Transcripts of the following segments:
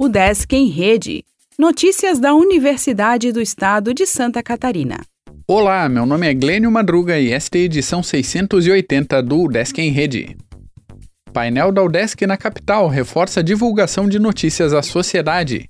O Desk em Rede. Notícias da Universidade do Estado de Santa Catarina. Olá, meu nome é Glênio Madruga e esta é a edição 680 do Desk em Rede. Painel da UDESC na capital reforça a divulgação de notícias à sociedade.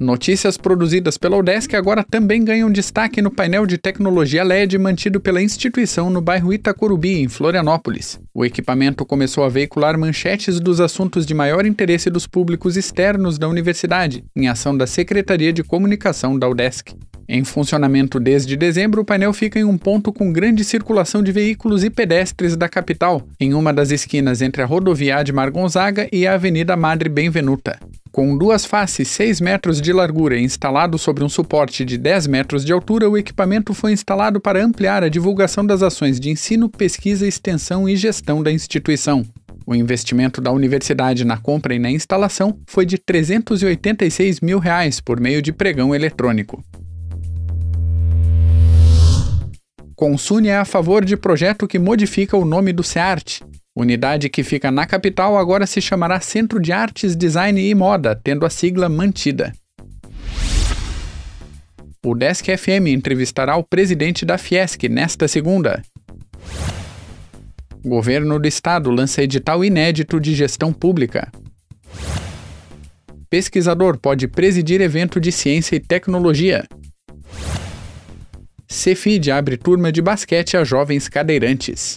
Notícias produzidas pela UDESC agora também ganham destaque no painel de tecnologia LED mantido pela instituição no bairro Itacorubi, em Florianópolis. O equipamento começou a veicular manchetes dos assuntos de maior interesse dos públicos externos da universidade, em ação da Secretaria de Comunicação da UDESC. Em funcionamento desde dezembro, o painel fica em um ponto com grande circulação de veículos e pedestres da capital, em uma das esquinas entre a rodovia de Mar Gonzaga e a Avenida Madre Benvenuta. Com duas faces 6 metros de largura e instalado sobre um suporte de 10 metros de altura, o equipamento foi instalado para ampliar a divulgação das ações de ensino, pesquisa, extensão e gestão da instituição. O investimento da universidade na compra e na instalação foi de 386 mil reais por meio de pregão eletrônico. Consune é a favor de projeto que modifica o nome do SEART. Unidade que fica na capital agora se chamará Centro de Artes, Design e Moda, tendo a sigla mantida. O Desk FM entrevistará o presidente da Fiesc nesta segunda. Governo do Estado lança edital inédito de gestão pública. Pesquisador pode presidir evento de ciência e tecnologia. Cefid abre turma de basquete a jovens cadeirantes.